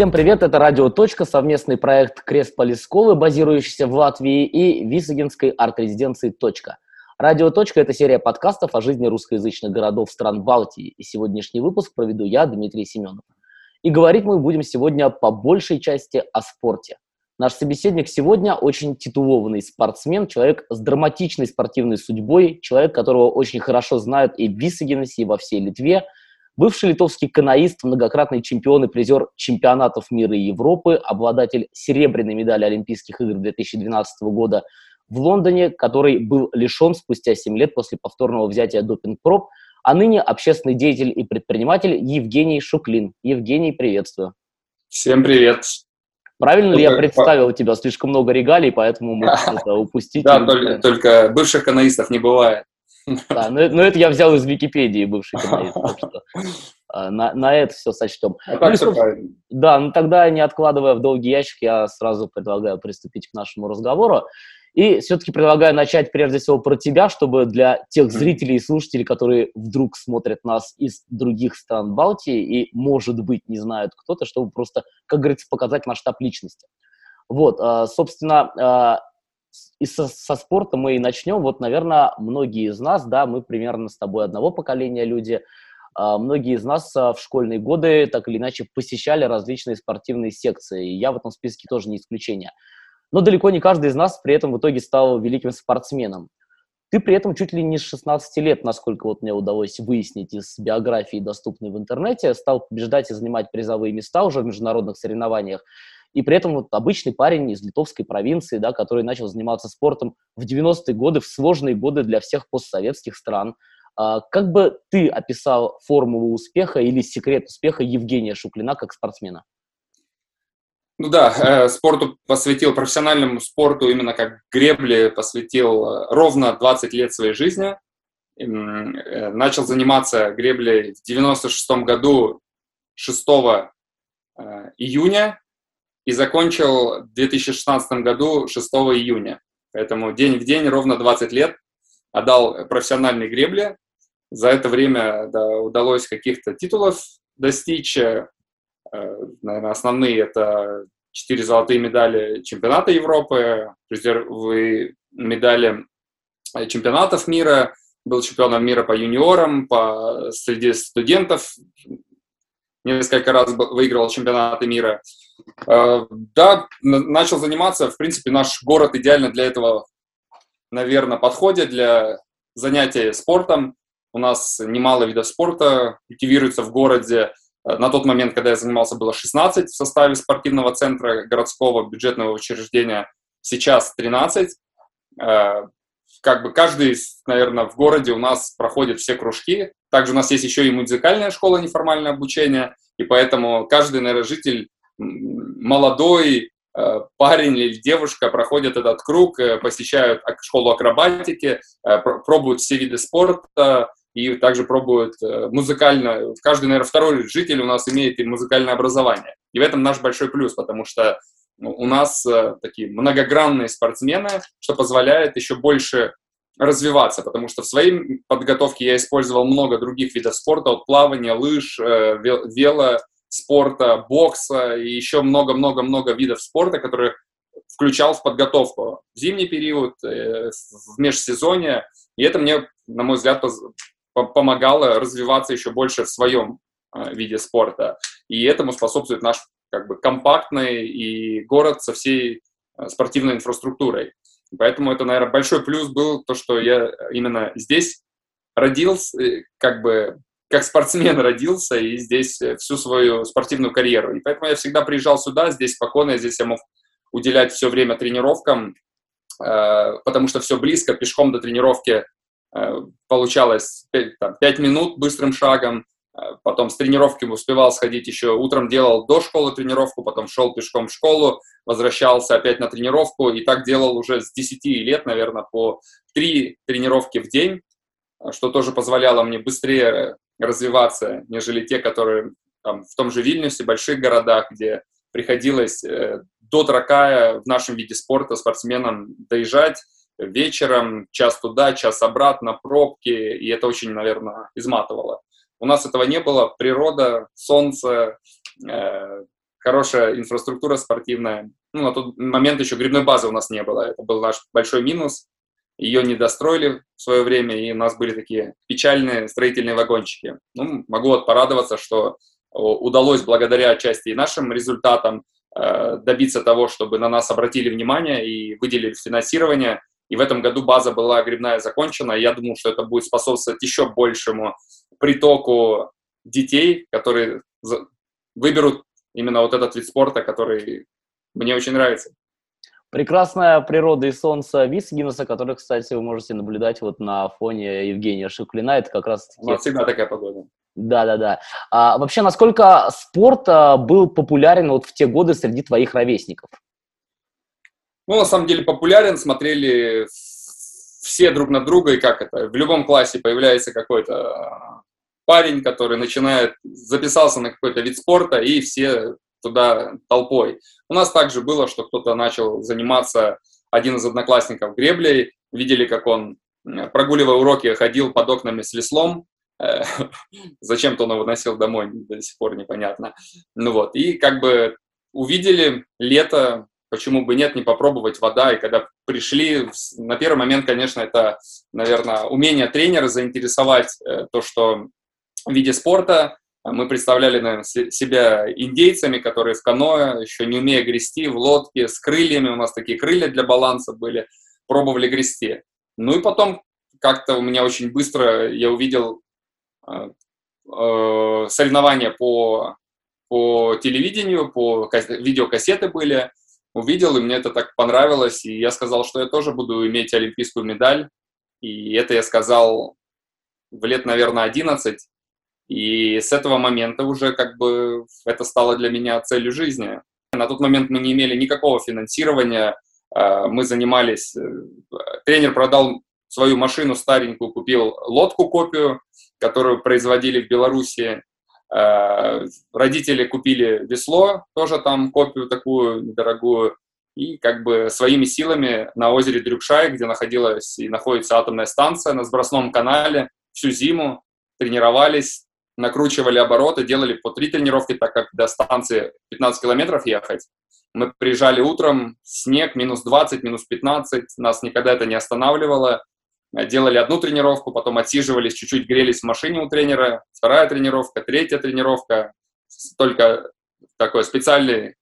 Всем привет, это Радио Точка, совместный проект Крест Полисковы, базирующийся в Латвии, и Висагинской арт-резиденции Точка. Радио Точка – это серия подкастов о жизни русскоязычных городов стран Балтии, и сегодняшний выпуск проведу я, Дмитрий Семенов. И говорить мы будем сегодня по большей части о спорте. Наш собеседник сегодня очень титулованный спортсмен, человек с драматичной спортивной судьбой, человек, которого очень хорошо знают и в Висагенесе, и во всей Литве – Бывший литовский каноист, многократный чемпион и призер чемпионатов мира и Европы, обладатель серебряной медали Олимпийских игр 2012 года в Лондоне, который был лишен спустя 7 лет после повторного взятия допинг-проб, а ныне общественный деятель и предприниматель Евгений Шуклин. Евгений, приветствую. Всем привет. Правильно только, ли я представил по... тебя? Слишком много регалий, поэтому мы это упустить. Да, только, только бывших каноистов не бывает. Да, но, но это я взял из Википедии так что а, на, на это все сочтем. А ну, все да, ну тогда, не откладывая в долгий ящик, я сразу предлагаю приступить к нашему разговору. И все-таки предлагаю начать прежде всего про тебя, чтобы для тех зрителей и слушателей, которые вдруг смотрят нас из других стран Балтии и, может быть, не знают кто-то, чтобы просто, как говорится, показать масштаб личности. Вот, а, собственно, и со, со спорта мы и начнем. Вот, наверное, многие из нас, да, мы примерно с тобой одного поколения люди, а, многие из нас а, в школьные годы так или иначе посещали различные спортивные секции. И я в этом списке тоже не исключение. Но далеко не каждый из нас при этом в итоге стал великим спортсменом. Ты при этом чуть ли не с 16 лет, насколько вот мне удалось выяснить из биографии, доступной в интернете, стал побеждать и занимать призовые места уже в международных соревнованиях. И при этом вот обычный парень из литовской провинции, да, который начал заниматься спортом в 90-е годы, в сложные годы для всех постсоветских стран. А, как бы ты описал формулу успеха или секрет успеха Евгения Шуклина как спортсмена? Ну да, э, спорту посвятил, профессиональному спорту, именно как гребле, посвятил э, ровно 20 лет своей жизни. Э, начал заниматься греблей в 96 году 6 июня и закончил в 2016 году 6 июня. Поэтому день в день, ровно 20 лет, отдал профессиональной гребле. За это время да, удалось каких-то титулов достичь. Э, наверное, основные это 4 золотые медали чемпионата Европы, резервные медали чемпионатов мира, был чемпионом мира по юниорам, по среди студентов несколько раз выигрывал чемпионаты мира. Э, да, начал заниматься, в принципе, наш город идеально для этого, наверное, подходит, для занятий спортом. У нас немало видов спорта культивируется в городе. Э, на тот момент, когда я занимался, было 16 в составе спортивного центра городского бюджетного учреждения, сейчас 13 как бы каждый, наверное, в городе у нас проходит все кружки. Также у нас есть еще и музыкальная школа неформальное обучение, и поэтому каждый, наверное, житель молодой, э, парень или девушка проходят этот круг, э, посещают школу акробатики, э, пробуют все виды спорта и также пробуют музыкально. Каждый, наверное, второй житель у нас имеет и музыкальное образование. И в этом наш большой плюс, потому что у нас такие многогранные спортсмены, что позволяет еще больше развиваться, потому что в своей подготовке я использовал много других видов спорта, от плавания, лыж, э, велоспорта, бокса и еще много-много-много видов спорта, которые включал в подготовку в зимний период, э, в межсезонье, и это мне, на мой взгляд, помогало развиваться еще больше в своем виде спорта. И этому способствует наш как бы компактный и город со всей э, спортивной инфраструктурой. Поэтому это, наверное, большой плюс был то, что я именно здесь родился, э, как бы как спортсмен родился и здесь э, всю свою спортивную карьеру. И поэтому я всегда приезжал сюда, здесь спокойно, здесь я мог уделять все время тренировкам, потому что все близко, пешком до тренировки получалось 5, там, 5 минут быстрым шагом, Э, потом с тренировки успевал сходить еще, утром делал до школы тренировку, потом шел пешком в школу, возвращался опять на тренировку, и так делал уже с 10 лет, наверное, по 3 тренировки в день, что тоже позволяло мне быстрее развиваться, нежели те, которые там, в том же Вильнюсе, больших городах, где приходилось э, до Тракая в нашем виде спорта спортсменам доезжать вечером, час туда, час обратно, пробки, и это очень, наверное, изматывало. У нас этого не было. Природа, солнце, э, хорошая инфраструктура спортивная. Ну, на тот момент еще грибной базы у нас не было. Это был наш большой минус. Ее не достроили в свое время, и у нас были такие печальные строительные вагончики. Ну, могу вот порадоваться, что удалось благодаря отчасти и нашим результатам э, добиться того, чтобы на нас обратили внимание и выделили финансирование. И в этом году база была грибная закончена. я думаю, что это будет способствовать еще большему притоку детей, которые выберут именно вот этот вид спорта, который мне очень нравится. Прекрасная природа и солнце Висгинеса, который, кстати, вы можете наблюдать вот на фоне Евгения Шиклина. Это как раз... У нас всегда такая погода. Да-да-да. А, вообще, насколько спорт а, был популярен вот в те годы среди твоих ровесников? Ну, на самом деле популярен, смотрели все друг на друга, и как это, в любом классе появляется какой-то парень, который начинает, записался на какой-то вид спорта, и все туда толпой. У нас также было, что кто-то начал заниматься, один из одноклассников греблей, видели, как он, прогуливая уроки, ходил под окнами с веслом, зачем-то он его носил домой, до сих пор непонятно. Ну вот, и как бы увидели лето, почему бы нет, не попробовать вода, и когда пришли, на первый момент, конечно, это, наверное, умение тренера заинтересовать э, то, что в виде спорта. Мы представляли наверное, себя индейцами, которые в каноэ, еще не умея грести, в лодке с крыльями, у нас такие крылья для баланса были, пробовали грести. Ну и потом как-то у меня очень быстро я увидел э, э, соревнования по, по телевидению, по видеокассеты были, увидел, и мне это так понравилось, и я сказал, что я тоже буду иметь олимпийскую медаль, и это я сказал в лет, наверное, 11, и с этого момента уже как бы это стало для меня целью жизни. На тот момент мы не имели никакого финансирования, а, мы занимались, э, тренер продал свою машину старенькую, купил лодку-копию, которую производили в Беларуси. А, родители купили весло, тоже там копию такую недорогую, и как бы своими силами на озере Дрюкшай, где находилась и находится атомная станция на Сбросном канале, всю зиму тренировались, накручивали обороты, делали по три тренировки, так как до станции 15 километров ехать. Мы приезжали утром, снег, минус 20, минус 15, нас никогда это не останавливало. Делали одну тренировку, потом отсиживались, чуть-чуть грелись в машине у тренера, вторая тренировка, третья тренировка. Только такой специальный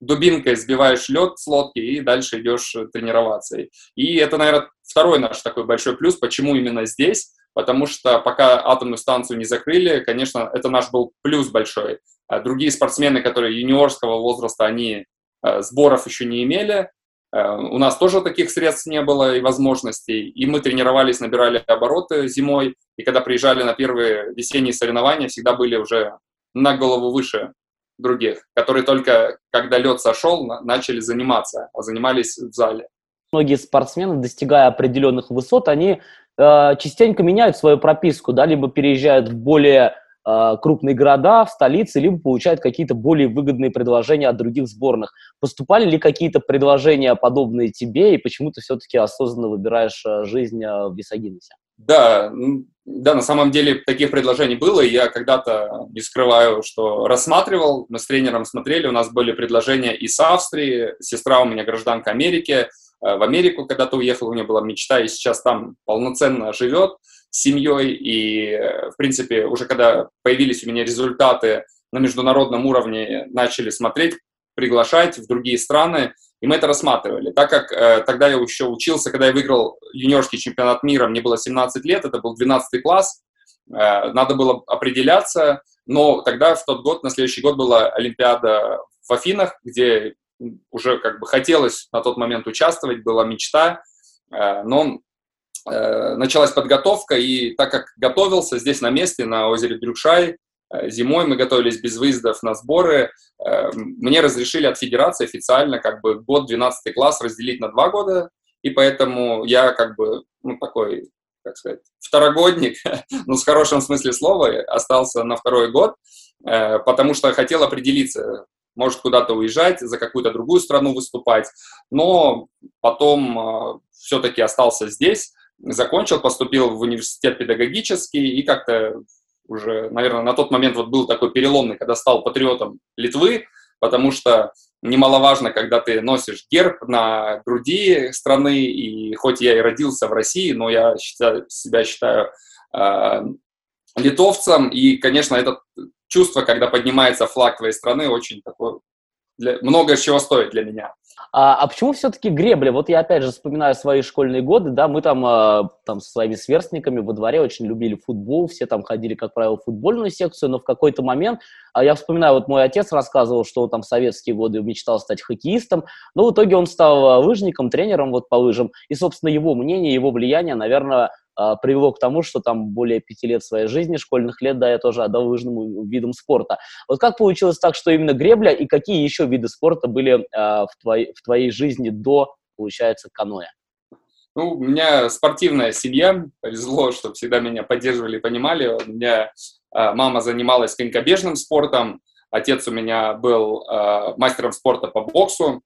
дубинкой сбиваешь лед с лодки и дальше идешь тренироваться. И это, наверное, второй наш такой большой плюс, почему именно здесь, потому что пока атомную станцию не закрыли, конечно, это наш был плюс большой. А другие спортсмены, которые юниорского возраста, они э, сборов еще не имели, э, у нас тоже таких средств не было и возможностей, и мы тренировались, набирали обороты зимой, и когда приезжали на первые весенние соревнования, всегда были уже на голову выше других, которые только когда лед сошел, начали заниматься, а занимались в зале. Многие спортсмены, достигая определенных высот, они Э, частенько меняют свою прописку, да, либо переезжают в более э, крупные города, в столицы, либо получают какие-то более выгодные предложения от других сборных. Поступали ли какие-то предложения подобные тебе, и почему ты все-таки осознанно выбираешь э, жизнь в Висагинесе? Да, да, на самом деле таких предложений было, и я когда-то, не скрываю, что рассматривал, мы с тренером смотрели, у нас были предложения из Австрии, сестра у меня гражданка Америки, в Америку когда-то уехал, у него была мечта, и сейчас там полноценно живет с семьей. И, э, в принципе, уже когда появились у меня результаты на международном уровне, начали смотреть, приглашать в другие страны, и мы это рассматривали. Так как э, тогда я еще учился, когда я выиграл юниорский чемпионат мира, мне было 17 лет, это был 12 класс, э, надо было определяться, но тогда в тот год, на следующий год была Олимпиада в Афинах, где уже как бы хотелось на тот момент участвовать, была мечта, э, но э, началась подготовка, и так как готовился здесь на месте, на озере Дрюкшай, э, зимой мы готовились без выездов на сборы, мне разрешили от федерации официально как бы год 12 класс разделить на два года, и поэтому я как бы, ну, такой, как сказать, второгодник, ну, с хорошим смысле слова, остался на второй год, потому что хотел определиться, может куда-то уезжать, за какую-то другую страну выступать, но потом э, все-таки остался здесь, закончил, поступил в университет педагогический и как-то уже, наверное, на тот момент вот был такой переломный, когда стал патриотом Литвы, потому что немаловажно, когда ты носишь герб на груди страны, и хоть я и родился в России, но я считаю, себя считаю э, литовцем, и, конечно, это чувство, когда поднимается флаг твоей страны, очень такое, для, много чего стоит для меня. А, а почему все-таки гребля? Вот я опять же вспоминаю свои школьные годы, да, мы там, э, там со своими сверстниками во дворе очень любили футбол, все там ходили, как правило, в футбольную секцию, но в какой-то момент, а я вспоминаю, вот мой отец рассказывал, что там в советские годы мечтал стать хоккеистом, но в итоге он стал лыжником, тренером вот по лыжам, и, собственно, его мнение, его влияние, наверное, а, привело к тому, что там более пяти лет своей жизни, школьных лет, да, я тоже отдал лыжным видам спорта. Вот как получилось так, что именно гребля и какие еще виды спорта были а, в, твоей, в твоей жизни до, получается, каноэ? Ну, у меня спортивная семья, повезло, что всегда меня поддерживали и понимали. У меня а, мама занималась конькобежным спортом, отец у меня был а, мастером спорта по боксу,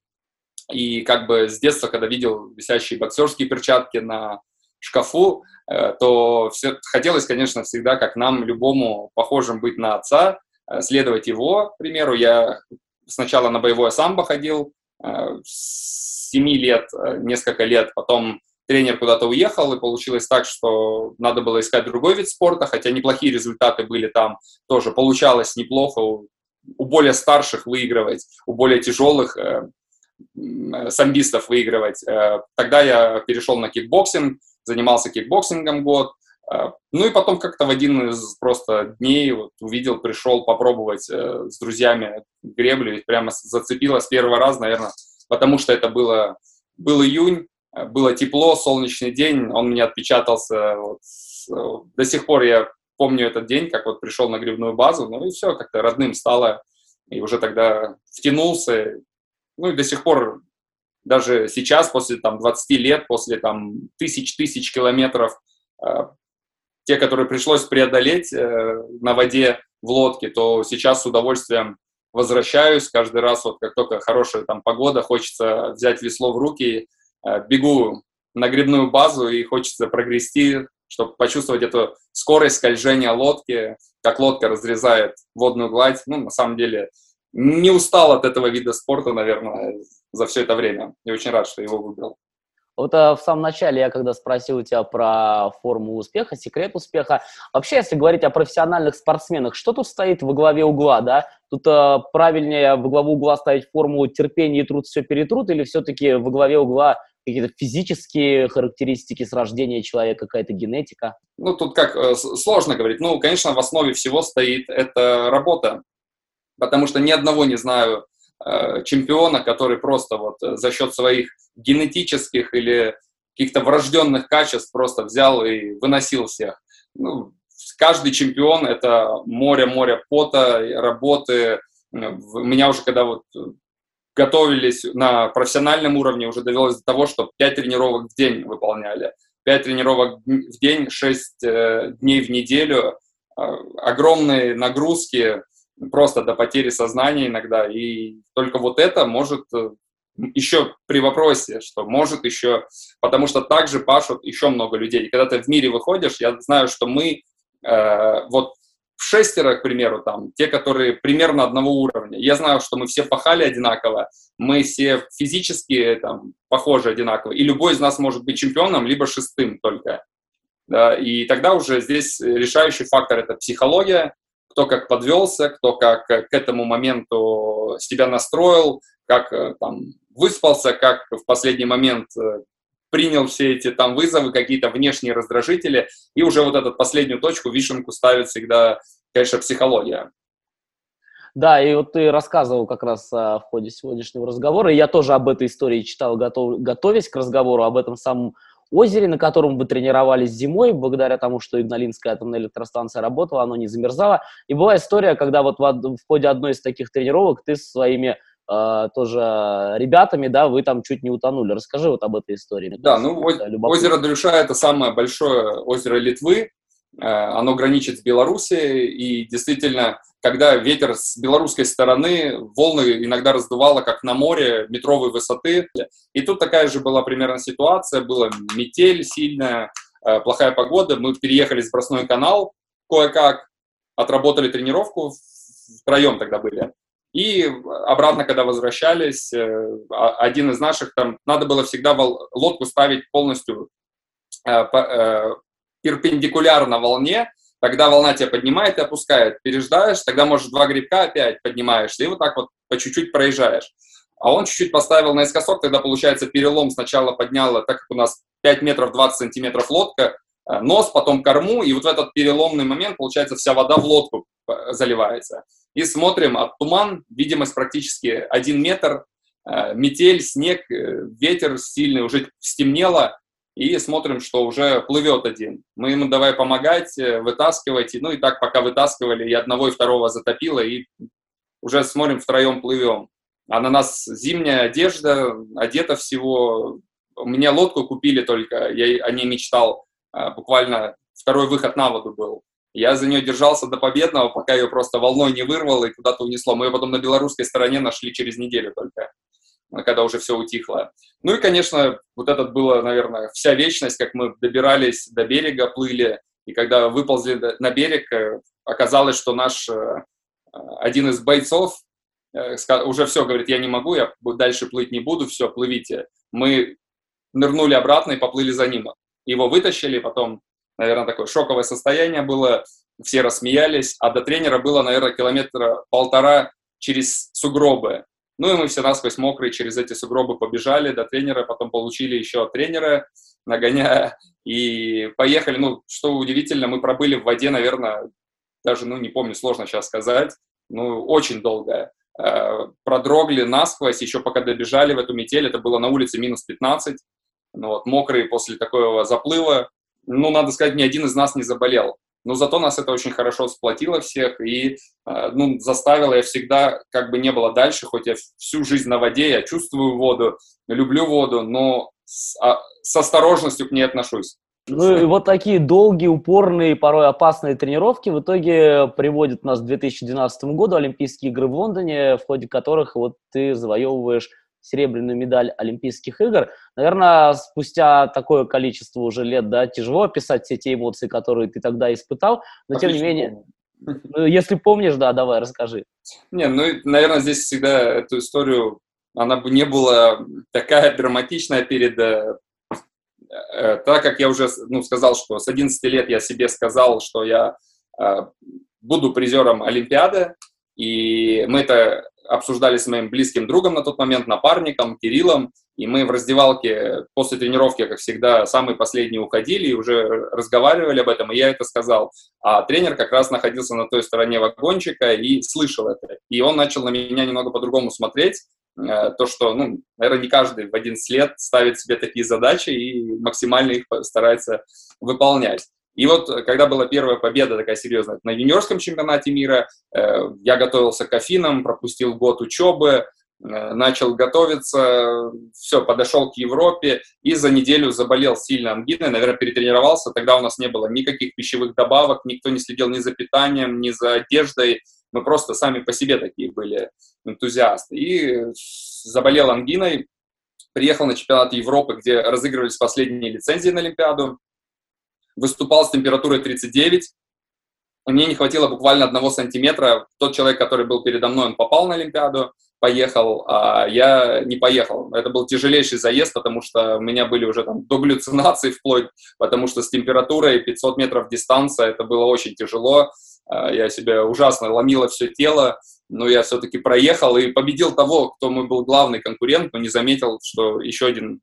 и как бы с детства, когда видел висящие боксерские перчатки на шкафу, Э, то все, хотелось, конечно, всегда, как нам, любому, похожим быть на отца, э, следовать его примеру. Я сначала на боевое самбо ходил, э, с 7 лет, несколько лет, потом тренер куда-то уехал, и получилось так, что надо было искать другой вид спорта, хотя неплохие результаты были там, тоже получалось неплохо у, у более старших выигрывать, у более тяжелых э, самбистов выигрывать. Э, тогда я перешел на кикбоксинг, занимался кикбоксингом год. А, ну и потом как-то в один из просто дней вот увидел, пришел попробовать э, с друзьями греблю, ведь прямо зацепило с первого раза, наверное, потому что это было, был июнь, э, было тепло, солнечный день, он мне отпечатался. Вот, э, до сих пор я помню этот день, как вот пришел на грибную базу, ну и все, как-то родным стало, и уже тогда втянулся, ну и до сих пор даже сейчас, после там, 20 лет, после там, тысяч-тысяч километров, э, те, которые пришлось преодолеть э, на воде в лодке, то сейчас с удовольствием возвращаюсь. Каждый раз, вот как только хорошая там погода, хочется взять весло в руки, э, бегу на грибную базу и хочется прогрести, чтобы почувствовать эту скорость скольжения лодки, как лодка разрезает водную гладь. Ну, на самом деле, не устал от этого вида спорта, наверное, за все это время. И очень рад, что его выбрал. Вот а, в самом начале я когда спросил у тебя про форму успеха, секрет успеха, вообще, если говорить о профессиональных спортсменах, что тут стоит во главе угла, да? Тут а, правильнее во главу угла ставить формулу терпение и труд все перетрут, или все-таки во главе угла какие-то физические характеристики с рождения человека, какая-то генетика? Ну, тут как э, сложно говорить. Ну, конечно, в основе всего стоит эта работа потому что ни одного не знаю э, чемпиона, который просто вот э, за счет своих генетических или каких-то врожденных качеств просто взял и выносил всех. Ну, каждый чемпион — это море-море пота, работы. У меня уже когда вот готовились на профессиональном уровне, уже довелось до того, что 5 тренировок в день выполняли. 5 тренировок в день, 6 э, дней в неделю, огромные нагрузки, просто до потери сознания иногда. И только вот это может э, еще при вопросе, что может еще, потому что также пашут еще много людей. И когда ты в мире выходишь, я знаю, что мы э, вот в шестеро, к примеру, там, те, которые примерно одного уровня. Я знаю, что мы все пахали одинаково, мы все физически там, похожи одинаково, и любой из нас может быть чемпионом, либо шестым только. Да, и тогда уже здесь решающий фактор – это психология, кто как подвелся, кто как к этому моменту себя настроил, как э, там выспался, как в последний момент э, принял все эти там вызовы, какие-то внешние раздражители, и уже вот эту последнюю точку, вишенку ставит всегда, конечно, психология. Да, и вот ты рассказывал как раз а, в ходе сегодняшнего разговора, и я тоже об этой истории читал, готов, готовясь к разговору об этом самом озере, на котором вы тренировались зимой, благодаря тому, что Игналинская атомная электростанция работала, оно не замерзало. И была история, когда вот в, ходе одной из таких тренировок ты со своими э, тоже ребятами, да, вы там чуть не утонули. Расскажи вот об этой истории. Да, ну озеро Дрюша – это самое большое озеро Литвы, э, оно граничит с Белоруссией, и действительно когда ветер с белорусской стороны, волны иногда раздувало, как на море, метровой высоты. И тут такая же была примерно ситуация, была метель сильная, э, плохая погода. Мы переехали в Бросной канал кое-как, отработали тренировку, втроем тогда были. И обратно, когда возвращались, э, один из наших, там, надо было всегда лодку ставить полностью перпендикулярно волне, тогда волна тебя поднимает и опускает. Переждаешь, тогда, может, два грибка опять поднимаешься, и вот так вот по чуть-чуть проезжаешь. А он чуть-чуть поставил наискосок, тогда, получается, перелом сначала подняло, так как у нас 5 метров 20 сантиметров лодка, э, нос, потом корму, и вот в этот переломный момент, получается, вся вода в лодку э, заливается. И смотрим, от туман, видимость практически 1 метр, э, метель, снег, ветер сильный, уже стемнело, и смотрим, что уже плывет один. Мы ему давай помогать, вытаскивать, ну и так пока вытаскивали, и одного, и второго затопило, и уже смотрим, втроем плывем. А на нас зимняя одежда, одета всего. Меня лодку купили только, я о ней мечтал. А, буквально второй выход на воду был. Я за нее держался до победного, пока ее просто волной не вырвало и куда-то унесло. Мы ее потом на белорусской стороне нашли через неделю только, когда уже все утихло. Ну и, конечно, вот это было, наверное, вся вечность, как мы добирались до берега, плыли. И когда выползли на берег, э, оказалось, что наш э, один из бойцов Э, уже все, говорит, я не могу, я дальше плыть не буду, все, плывите. Мы нырнули обратно и поплыли за ним. Его вытащили, потом, наверное, такое шоковое состояние было, все рассмеялись, а до тренера было, наверное, километра полтора через сугробы. Ну и мы все насквозь мокрые через эти сугробы побежали до тренера, потом получили еще от тренера, нагоняя, и поехали. Ну, что удивительно, мы пробыли в воде, наверное, даже, ну, не помню, сложно сейчас сказать, ну, очень долго. Э, продрогли насквозь, еще пока добежали в эту метель, это было на улице минус 15, ну, вот, мокрые после такого заплыва. Ну, надо сказать, ни один из нас не заболел. Но зато нас это очень хорошо сплотило всех и э, ну, заставило я всегда, как бы не было дальше, хоть я всю жизнь на воде, я чувствую воду, люблю воду, но с, а, с осторожностью к ней отношусь. Ну и вот такие долгие, упорные, порой опасные тренировки в итоге приводят нас к 2012 году, Олимпийские игры в Лондоне, в ходе которых вот ты завоевываешь серебряную медаль Олимпийских игр. Наверное, спустя такое количество уже лет, да, тяжело описать все те эмоции, которые ты тогда испытал, но Отлично тем не менее, ну, если помнишь, да, давай, расскажи. Не, ну, наверное, здесь всегда эту историю, она бы не была такая драматичная перед э, Э, так как я уже ну, сказал, что с 11 лет я себе сказал, что я э, буду призером Олимпиады, и мы это обсуждали с моим близким другом на тот момент, напарником Кириллом, и мы в раздевалке после тренировки, как всегда, самые последние уходили и уже разговаривали об этом, и я это сказал. А тренер как раз находился на той стороне вагончика и слышал это. И он начал на меня немного по-другому смотреть, Э, то, что, ну, наверное, не каждый в 11 лет ставит себе такие задачи и максимально их старается выполнять. И вот, э, когда была первая победа такая серьезная на юниорском чемпионате мира, э, я готовился к Афинам, пропустил год учебы, начал готовиться, все, подошел к Европе и за неделю заболел сильно ангиной, наверное, перетренировался. Тогда у нас не было никаких пищевых добавок, никто не следил ни за питанием, ни за одеждой, мы просто сами по себе такие были энтузиасты. И заболел ангиной, приехал на чемпионат Европы, где разыгрывались последние лицензии на Олимпиаду, выступал с температурой 39, мне не хватило буквально одного сантиметра. Тот человек, который был передо мной, он попал на Олимпиаду, поехал, а я не поехал. Это был тяжелейший заезд, потому что у меня были уже там до галлюцинаций вплоть, потому что с температурой 500 метров дистанция, это было очень тяжело. А, я себя ужасно ломило все тело, но я все-таки проехал и победил того, кто мой был главный конкурент, но не заметил, что еще один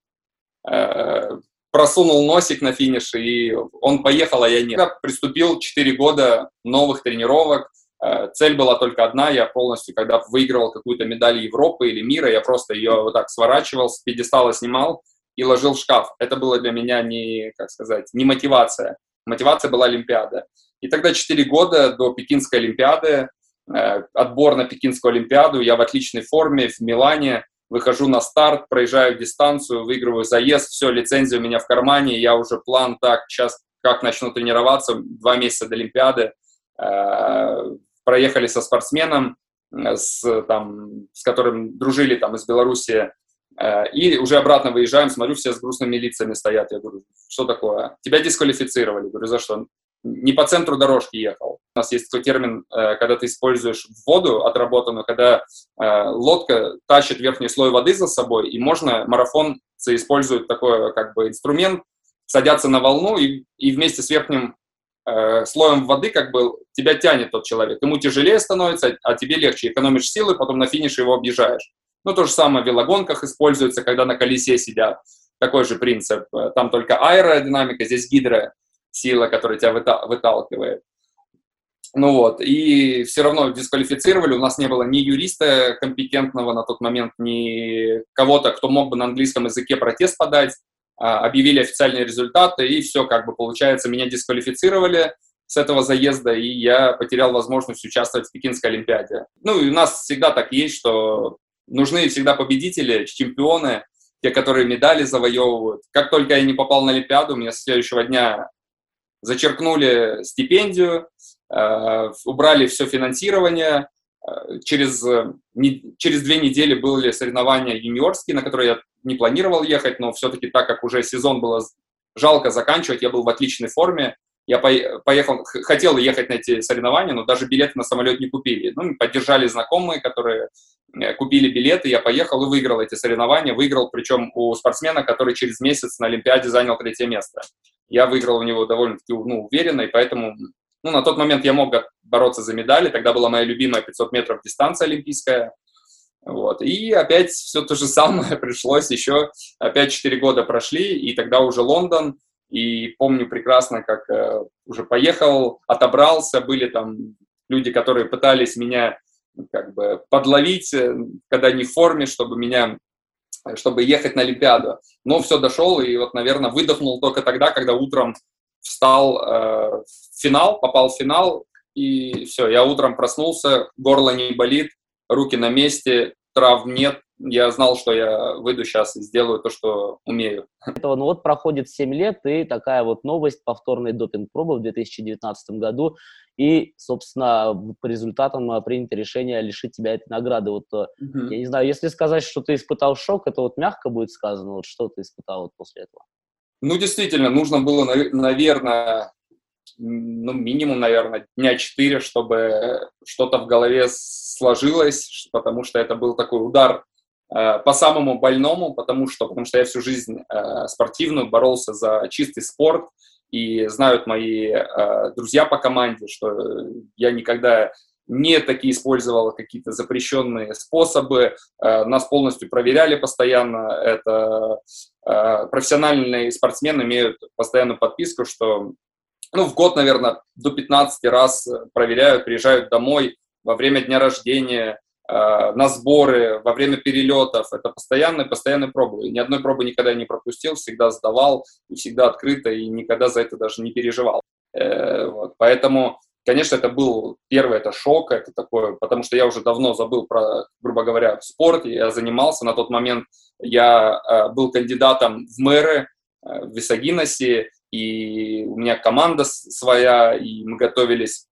э, просунул носик на финише, и он поехал, а я нет. Я приступил 4 года новых тренировок, э, цель была только одна, я полностью, когда выигрывал какую-то медаль Европы или мира, я просто ее вот так сворачивал, с пьедестала снимал и ложил в шкаф. Это было для меня не, как сказать, не мотивация. Мотивация была Олимпиада. И тогда 4 года до Пекинской Олимпиады, э, отбор на Пекинскую Олимпиаду, я в отличной форме, в Милане, выхожу на старт, проезжаю дистанцию, выигрываю заезд, все, лицензия у меня в кармане, я уже план так, сейчас как начну тренироваться, два месяца до Олимпиады, э, проехали со спортсменом, э, с, там, с которым дружили там из Беларуси, и уже обратно выезжаем, смотрю, все с грустными лицами стоят. Я говорю, что такое? Тебя дисквалифицировали. Говорю, за что? Не по центру дорожки ехал. У нас есть такой термин, э, когда ты используешь воду отработанную, когда э, лодка тащит верхний слой воды за собой, и можно марафонцы используют такой как бы инструмент, садятся на волну и, и вместе с верхним э, слоем воды как бы тебя тянет тот человек. Ему тяжелее становится, а тебе легче. Экономишь силы, потом на финише его объезжаешь. Ну, то же самое в велогонках используется, когда на колесе сидят. Такой же принцип. Там только аэродинамика, здесь гидросила, которая тебя выталкивает. Ну вот, и все равно дисквалифицировали, у нас не было ни юриста компетентного на тот момент, ни кого-то, кто мог бы на английском языке протест подать, а, объявили официальные результаты, и все, как бы получается, меня дисквалифицировали с этого заезда, и я потерял возможность участвовать в Пекинской Олимпиаде. Ну, и у нас всегда так есть, что нужны всегда победители, чемпионы, те, которые медали завоевывают. Как только я не попал на Олимпиаду, мне с следующего дня зачеркнули стипендию, э, убрали все финансирование. Э, через, не, через две недели были соревнования юниорские, на которые я не планировал ехать, но все-таки так как уже сезон было жалко заканчивать, я был в отличной форме, я поехал, хотел ехать на эти соревнования, но даже билеты на самолет не купили. Ну, поддержали знакомые, которые э, купили билеты, я поехал и выиграл эти соревнования. Выиграл, причем у спортсмена, который через месяц на Олимпиаде занял третье место. Я выиграл у него довольно-таки ну, уверенно, и поэтому ну, на тот момент я мог бороться за медали. Тогда была моя любимая 500 метров дистанция олимпийская. Вот. И опять все то же самое пришлось еще, опять 4 года прошли, и тогда уже Лондон, и помню прекрасно, как э, уже поехал, отобрался, были там люди, которые пытались меня как бы подловить, э, когда не в форме, чтобы меня чтобы ехать на Олимпиаду. Но все дошел и вот, наверное, выдохнул только тогда, когда утром встал э, в финал, попал в финал, и все, я утром проснулся, горло не болит, руки на месте, травм нет, я знал, что я выйду сейчас и сделаю то, что умею. Это, ну вот проходит 7 лет, и такая вот новость, повторной допинг-пробы в 2019 году, и, собственно, по результатам а, принято решение лишить тебя этой награды. Вот, угу. я не знаю, если сказать, что ты испытал шок, это вот мягко будет сказано, вот что ты испытал вот после этого? Ну, действительно, нужно было, наверное, ну, минимум, наверное, дня четыре, чтобы что-то в голове сложилось, потому что это был такой удар Э, по самому больному, потому что, потому что я всю жизнь э, спортивную боролся за чистый спорт, и знают мои э, друзья по команде, что я никогда не такие использовал какие-то запрещенные способы, нас полностью проверяли постоянно, это профессиональные спортсмены имеют постоянную подписку, что ну, в год, наверное, до 15 раз проверяют, приезжают домой во время дня рождения, Э, на сборы, во время перелетов. Это постоянные, постоянные пробы. И ни одной пробы никогда не пропустил, всегда сдавал, и всегда открыто, и никогда за это даже не переживал. Э, вот. Поэтому, конечно, это был первый, это шок, это такое, потому что я уже давно забыл про, грубо говоря, спорт, я занимался. На тот момент я э, был кандидатом в мэры в Висагиносе, и у меня команда своя, и мы готовились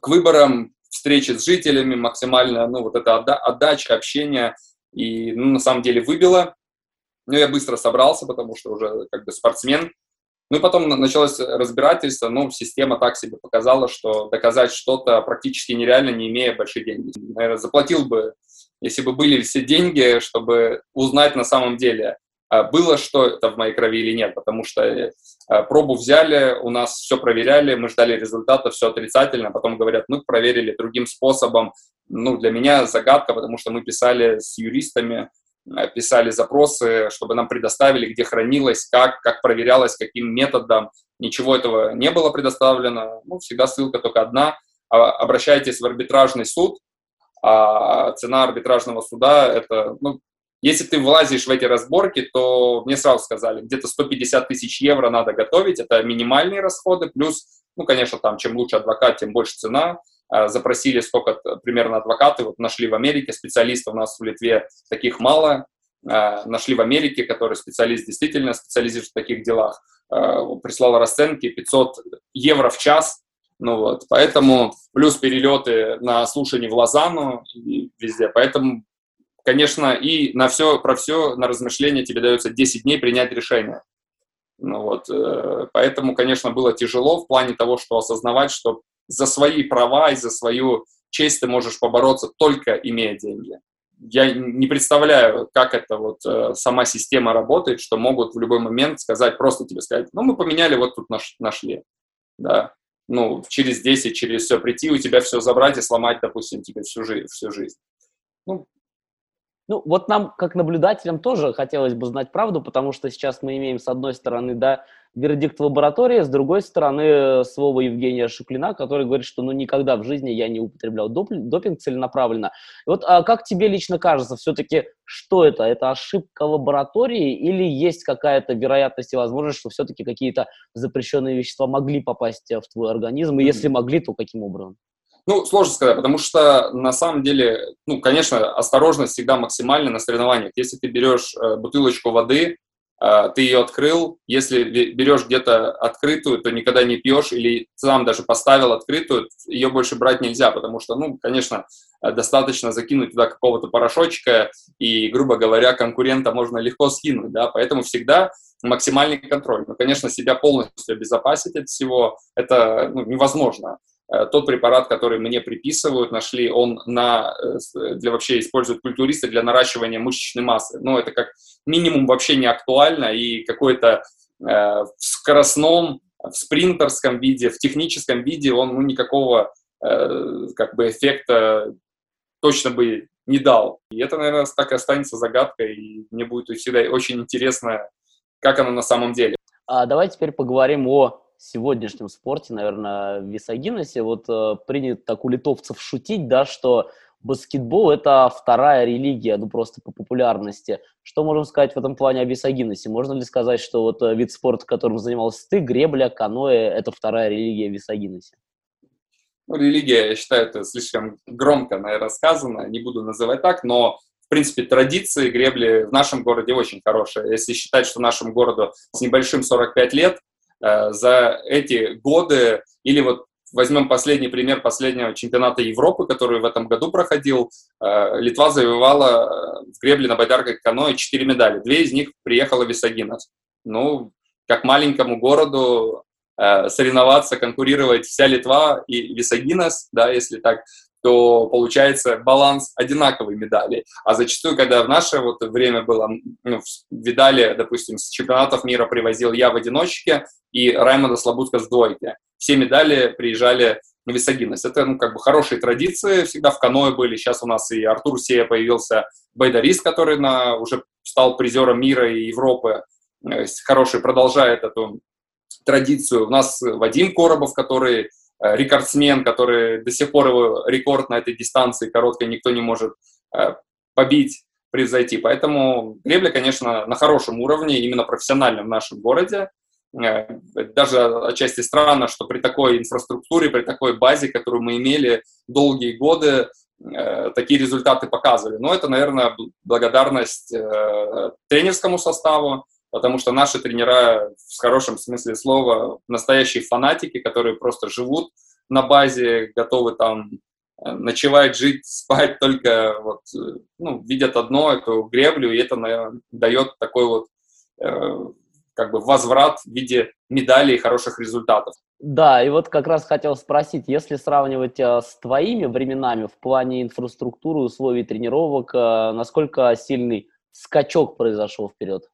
к выборам, встречи с жителями, максимально, ну, вот эта отдача, общение, и, ну, на самом деле выбило. Но я быстро собрался, потому что уже как бы спортсмен. Ну и потом началось разбирательство, ну, система так себе показала, что доказать что-то практически нереально, не имея больших денег. Наверное, заплатил бы, если бы были все деньги, чтобы узнать на самом деле, было что это в моей крови или нет, потому что э, пробу взяли, у нас все проверяли, мы ждали результата, все отрицательно, потом говорят, мы проверили другим способом. Ну, для меня загадка, потому что мы писали с юристами, э, писали запросы, чтобы нам предоставили, где хранилось, как, как проверялось, каким методом. Ничего этого не было предоставлено. Ну, всегда ссылка только одна. А, обращайтесь в арбитражный суд, а цена арбитражного суда – это ну, если ты влазишь в эти разборки, то мне сразу сказали, где-то 150 тысяч евро надо готовить, это минимальные расходы, плюс, ну, конечно, там, чем лучше адвокат, тем больше цена. А, запросили сколько примерно адвокаты, вот нашли в Америке, специалистов у нас в Литве таких мало, а, нашли в Америке, который специалист, действительно специализируется в таких делах, а, прислал расценки 500 евро в час, ну вот, поэтому плюс перелеты на слушание в Лозанну и везде, поэтому конечно, и на все, про все, на размышление тебе дается 10 дней принять решение. Ну, вот, э, поэтому, конечно, было тяжело в плане того, что осознавать, что за свои права и за свою честь ты можешь побороться только имея деньги. Я не представляю, как это вот э, сама система работает, что могут в любой момент сказать, просто тебе сказать, ну, мы поменяли, вот тут наш, нашли. Да. Ну, через 10, через все прийти, у тебя все забрать и сломать, допустим, тебе всю жизнь. Всю жизнь. Ну, ну, вот нам, как наблюдателям, тоже хотелось бы знать правду, потому что сейчас мы имеем, с одной стороны, да, вердикт лаборатории, с другой стороны, слово Евгения Шуклина, который говорит, что ну никогда в жизни я не употреблял допинг, допинг целенаправленно. И вот а как тебе лично кажется, все-таки что это? Это ошибка лаборатории или есть какая-то вероятность и возможность, что все-таки какие-то запрещенные вещества могли попасть в твой организм, и если могли, то каким образом? Ну, сложно сказать, потому что на самом деле, ну, конечно, осторожность всегда максимальна на соревнованиях. Если ты берешь э, бутылочку воды, э, ты ее открыл, если берешь где-то открытую, то никогда не пьешь, или сам даже поставил открытую, ее больше брать нельзя, потому что, ну, конечно, э, достаточно закинуть туда какого-то порошочка, и, грубо говоря, конкурента можно легко скинуть, да, поэтому всегда максимальный контроль. Но, конечно, себя полностью обезопасить от всего, это ну, невозможно. Э, тот препарат, который мне приписывают, нашли, он на, э, для вообще используют культуристы для наращивания мышечной массы. Но это как минимум вообще не актуально, и какой-то э, в скоростном, в спринтерском виде, в техническом виде он ну, никакого э, как бы эффекта точно бы не дал. И это, наверное, так и останется загадкой, и мне будет всегда очень интересно, как оно на самом деле. А давай теперь поговорим о сегодняшнем спорте, наверное, в весогиносе, вот э, принято так у литовцев шутить, да, что баскетбол – это вторая религия, ну, просто по популярности. Что можем сказать в этом плане о весогиносе? Можно ли сказать, что вот э, вид спорта, которым занимался ты, гребля, каноэ – это вторая религия в весогиносе? Ну, религия, я считаю, это слишком громко, наверное, сказано, не буду называть так, но в принципе, традиции гребли в нашем городе очень хорошие. Если считать, что нашему городу с небольшим 45 лет, за эти годы, или вот возьмем последний пример последнего чемпионата Европы, который в этом году проходил, э, Литва завоевала э, в гребле на байдарках каноэ 4 медали. Две из них приехала Висагинос. Ну, как маленькому городу соревноваться, конкурировать вся Литва и Висагинос, да, если так то получается баланс одинаковой медали. А зачастую, когда в наше вот время было, ну, видали, допустим, с чемпионатов мира привозил я в одиночке и Раймонда Слободка с двойки. Все медали приезжали на Висагинес. Это, ну, как бы хорошие традиции, всегда в каноэ были. Сейчас у нас и Артур Сея появился, Байдарис, который на, уже стал призером мира и Европы. Хороший, продолжает эту традицию. У нас Вадим Коробов, который Э, рекордсмен, который до сих пор его рекорд на этой дистанции короткой никто не может э, побить, превзойти. Поэтому гребля, конечно, на хорошем уровне, именно профессиональном в нашем городе. Э, даже отчасти странно, что при такой инфраструктуре, при такой базе, которую мы имели долгие годы, такие результаты показывали. Но это, наверное, благодарность тренерскому составу, потому что наши тренера, в хорошем смысле слова, настоящие фанатики, которые просто живут на базе, готовы там э, ночевать, жить, спать, только вот, э, ну, видят одно, эту греблю, и это, наверное, дает такой вот э, как бы возврат в виде медалей и хороших результатов. Да, и вот как раз хотел спросить, если сравнивать э, с твоими временами в плане инфраструктуры, условий тренировок, насколько сильный скачок произошел вперед?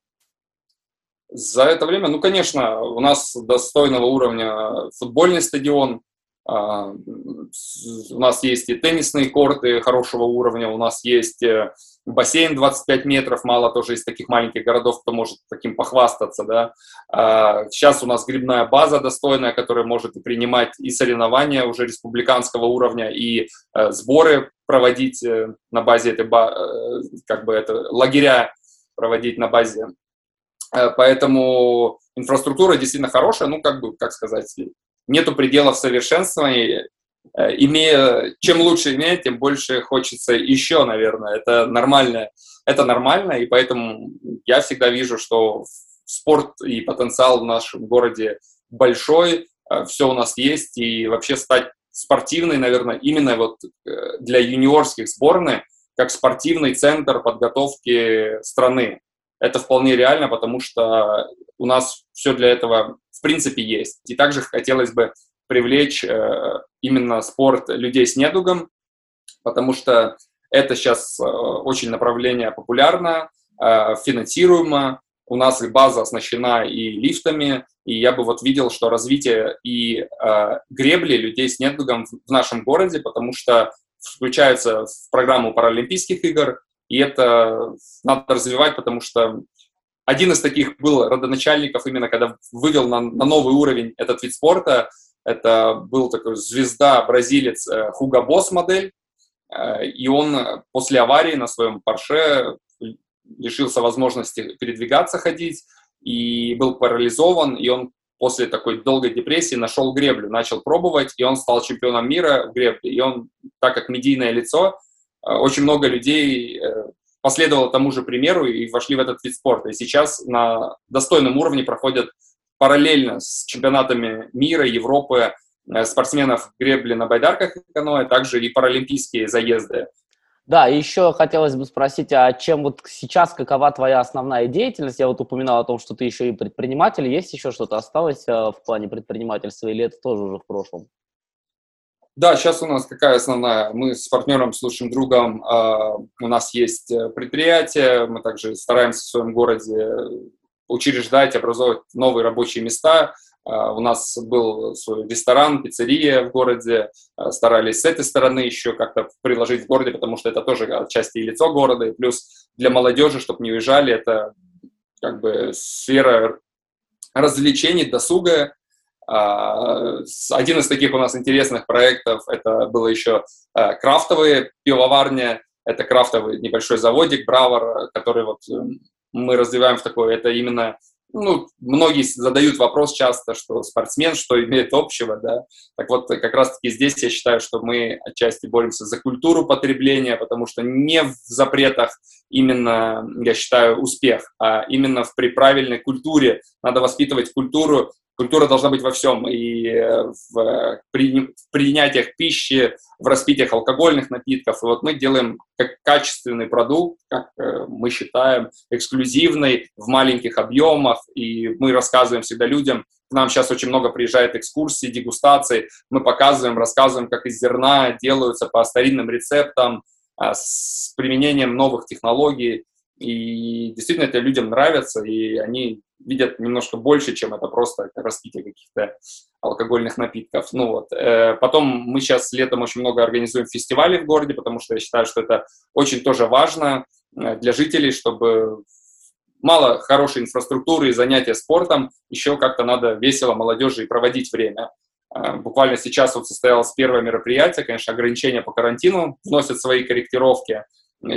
За это время, ну, конечно, у нас достойного уровня футбольный стадион, а, у нас есть и теннисные корты хорошего уровня, у нас есть э, бассейн 25 метров, мало тоже из таких маленьких городов, кто может таким похвастаться, да. Сейчас а, у нас грибная база достойная, которая может принимать и соревнования уже республиканского уровня, и э, сборы проводить э, на базе этой, как бы это, лагеря проводить на базе поэтому инфраструктура действительно хорошая, ну, как бы, как сказать, нету пределов совершенствования. Э, имея, чем лучше иметь, тем больше хочется еще, наверное. Это нормально, это нормально, и поэтому я всегда вижу, что спорт и потенциал в нашем городе большой, э, все у нас есть, и вообще стать спортивной, наверное, именно вот для юниорских сборных, как спортивный центр подготовки страны. Это вполне реально, потому что у нас все для этого в принципе есть. И также хотелось бы привлечь э, именно спорт людей с недугом, потому что это сейчас э, очень направление популярно, э, финансируемо, у нас база оснащена и лифтами, и я бы вот видел, что развитие и э, гребли людей с недугом в нашем городе, потому что включается в программу Паралимпийских игр, и это надо развивать, потому что один из таких был родоначальников именно, когда вывел на, на новый уровень этот вид спорта. Это был такой звезда, бразилец э, Хуга Босс модель. Э, и он после аварии на своем Порше лишился возможности передвигаться, ходить, и был парализован, и он после такой долгой депрессии нашел греблю, начал пробовать, и он стал чемпионом мира в гребле. И он, так как медийное лицо, э, очень много людей последовало тому же примеру и вошли в этот вид спорта. И сейчас на достойном уровне проходят параллельно с чемпионатами мира, Европы, э, спортсменов гребли на байдарках и каноэ, также и паралимпийские заезды. Да, и еще хотелось бы спросить, а чем вот сейчас, какова твоя основная деятельность? Я вот упоминал о том, что ты еще и предприниматель. Есть еще что-то осталось э, в плане предпринимательства или это тоже уже в прошлом? Да, сейчас у нас какая основная? Мы с партнером, с лучшим другом, э, у нас есть э, предприятие, мы также стараемся в своем городе учреждать, образовывать новые рабочие места. Э, у нас был свой ресторан, пиццерия в городе, э, старались с этой стороны еще как-то приложить в городе, потому что это тоже отчасти и лицо города, и плюс для молодежи, чтобы не уезжали, это как бы сфера развлечений, досуга, а, один из таких у нас интересных проектов, это было еще а, крафтовые пивоварня, это крафтовый небольшой заводик Бравар, который вот э, мы развиваем в такой, это именно ну, многие задают вопрос часто, что спортсмен, что имеет общего, да. Так вот, как раз-таки здесь я считаю, что мы отчасти боремся за культуру потребления, потому что не в запретах именно, я считаю, успех, а именно в при правильной культуре. Надо воспитывать культуру. Культура должна быть во всем, и э, в, при, в принятиях пищи, в распитиях алкогольных напитков. И вот мы делаем как качественный продукт, как э, мы считаем, эксклюзивный, в маленьких объемах, и мы рассказываем всегда людям, к нам сейчас очень много приезжает экскурсий, дегустаций, мы показываем, рассказываем, как из зерна делаются по старинным рецептам, с применением новых технологий, и действительно это людям нравится, и они видят немножко больше, чем это просто распитие каких-то алкогольных напитков. Ну вот. Э, потом мы сейчас летом очень много организуем фестивалей в городе, потому что я считаю, что это очень тоже важно э, для жителей, чтобы мало хорошей инфраструктуры и занятия спортом, еще как-то надо весело молодежи и проводить время. Э, буквально сейчас вот состоялось первое мероприятие, конечно, ограничения по карантину вносят свои корректировки.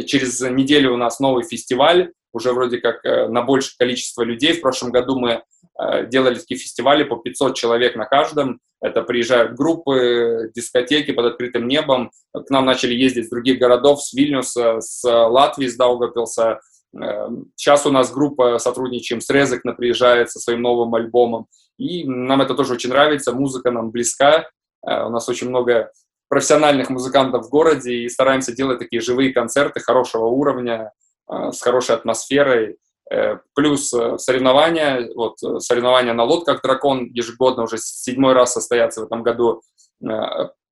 Через неделю у нас новый фестиваль, уже вроде как э, на большее количество людей. В прошлом году мы э, делали такие фестивали по 500 человек на каждом. Это приезжают группы, дискотеки под открытым небом. К нам начали ездить с других городов, с Вильнюса, с Латвии, с Даугапилса. Сейчас у нас группа сотрудничаем с Резекна, приезжает со своим новым альбомом. И нам это тоже очень нравится, музыка нам близка. Э, у нас очень много профессиональных музыкантов в городе и стараемся делать такие живые концерты хорошего уровня, э, с хорошей атмосферой. Э, плюс соревнования, вот соревнования на лодках «Дракон» ежегодно уже седьмой раз состоятся в этом году.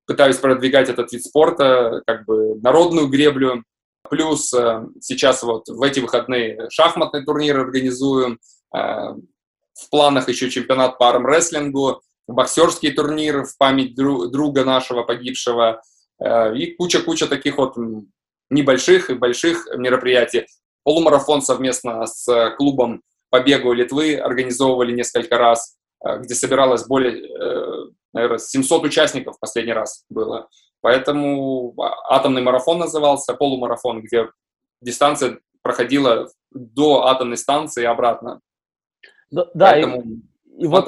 Пытаюсь продвигать этот вид спорта, как бы народную греблю. Плюс сейчас вот в эти выходные шахматный турнир организуем. В планах еще чемпионат по армрестлингу боксерский турнир в память друга нашего погибшего э, и куча-куча таких вот небольших и больших мероприятий. Полумарафон совместно с клубом по бегу Литвы организовывали несколько раз, э, где собиралось более, э, наверное, 700 участников последний раз было. Поэтому атомный марафон назывался, полумарафон, где дистанция проходила до атомной станции и обратно. Да, Поэтому... и и вот,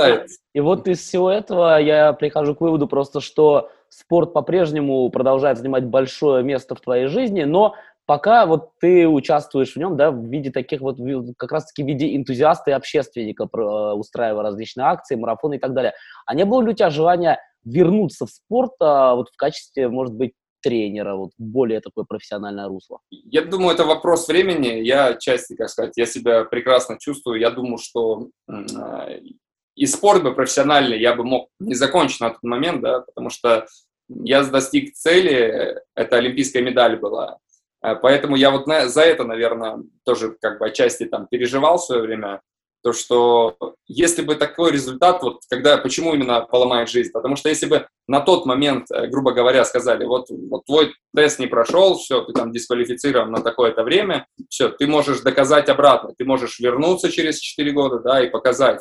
и вот из всего этого я прихожу к выводу просто, что спорт по-прежнему продолжает занимать большое место в твоей жизни, но пока вот ты участвуешь в нем, да, в виде таких вот, как раз-таки в виде энтузиаста и общественника, устраивая различные акции, марафоны и так далее. А не было ли у тебя желания вернуться в спорт а, вот в качестве, может быть, тренера, вот более такое профессиональное русло? Я думаю, это вопрос времени. Я части, как сказать, я себя прекрасно чувствую. Я думаю, что э, и спорт бы профессиональный я бы мог не закончить на тот момент, да, потому что я достиг цели, это олимпийская медаль была. Э, поэтому я вот за это, наверное, тоже как бы отчасти там переживал в свое время, то, что если бы такой результат, вот когда, почему именно поломает жизнь? Потому что если бы на тот момент, э, грубо говоря, сказали, вот, вот твой тест не прошел, все, ты там дисквалифицирован на такое-то время, все, ты можешь доказать обратно, ты можешь вернуться через 4 года, да, и показать,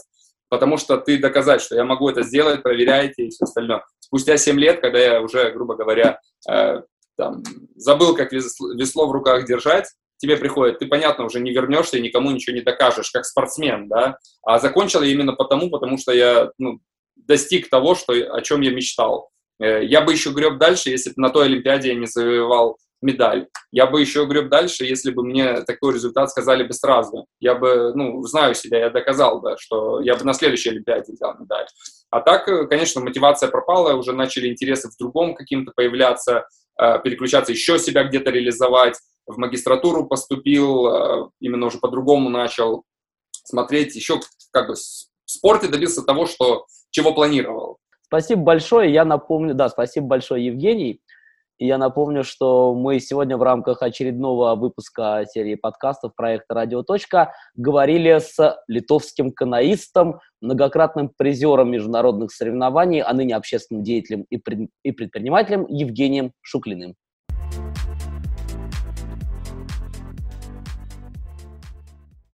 потому что ты доказать, что я могу это сделать, проверяйте и все остальное. Спустя 7 лет, когда я уже, грубо говоря, э, там, забыл, как весло, весло в руках держать, тебе приходит, ты, понятно, уже не вернешься и никому ничего не докажешь, как спортсмен, да, а закончил я именно потому, потому что я ну, достиг того, что, о чем я мечтал. Э, я бы еще греб дальше, если бы на той Олимпиаде я не завоевал медаль. Я бы еще греб дальше, если бы мне такой результат сказали бы сразу. Я бы, ну, знаю себя, я доказал бы, что я бы на следующей Олимпиаде взял медаль. А так, э, конечно, мотивация пропала, уже начали интересы в другом каким-то появляться, э, переключаться, еще себя где-то реализовать в магистратуру поступил, э, именно уже по-другому начал смотреть, еще как бы в спорте добился того, что, чего планировал. Спасибо большое, я напомню, да, спасибо большое, Евгений. И я напомню, что мы сегодня в рамках очередного выпуска серии подкастов проекта «Радио. говорили с литовским каноистом, многократным призером международных соревнований, а ныне общественным деятелем и предпринимателем Евгением Шуклиным.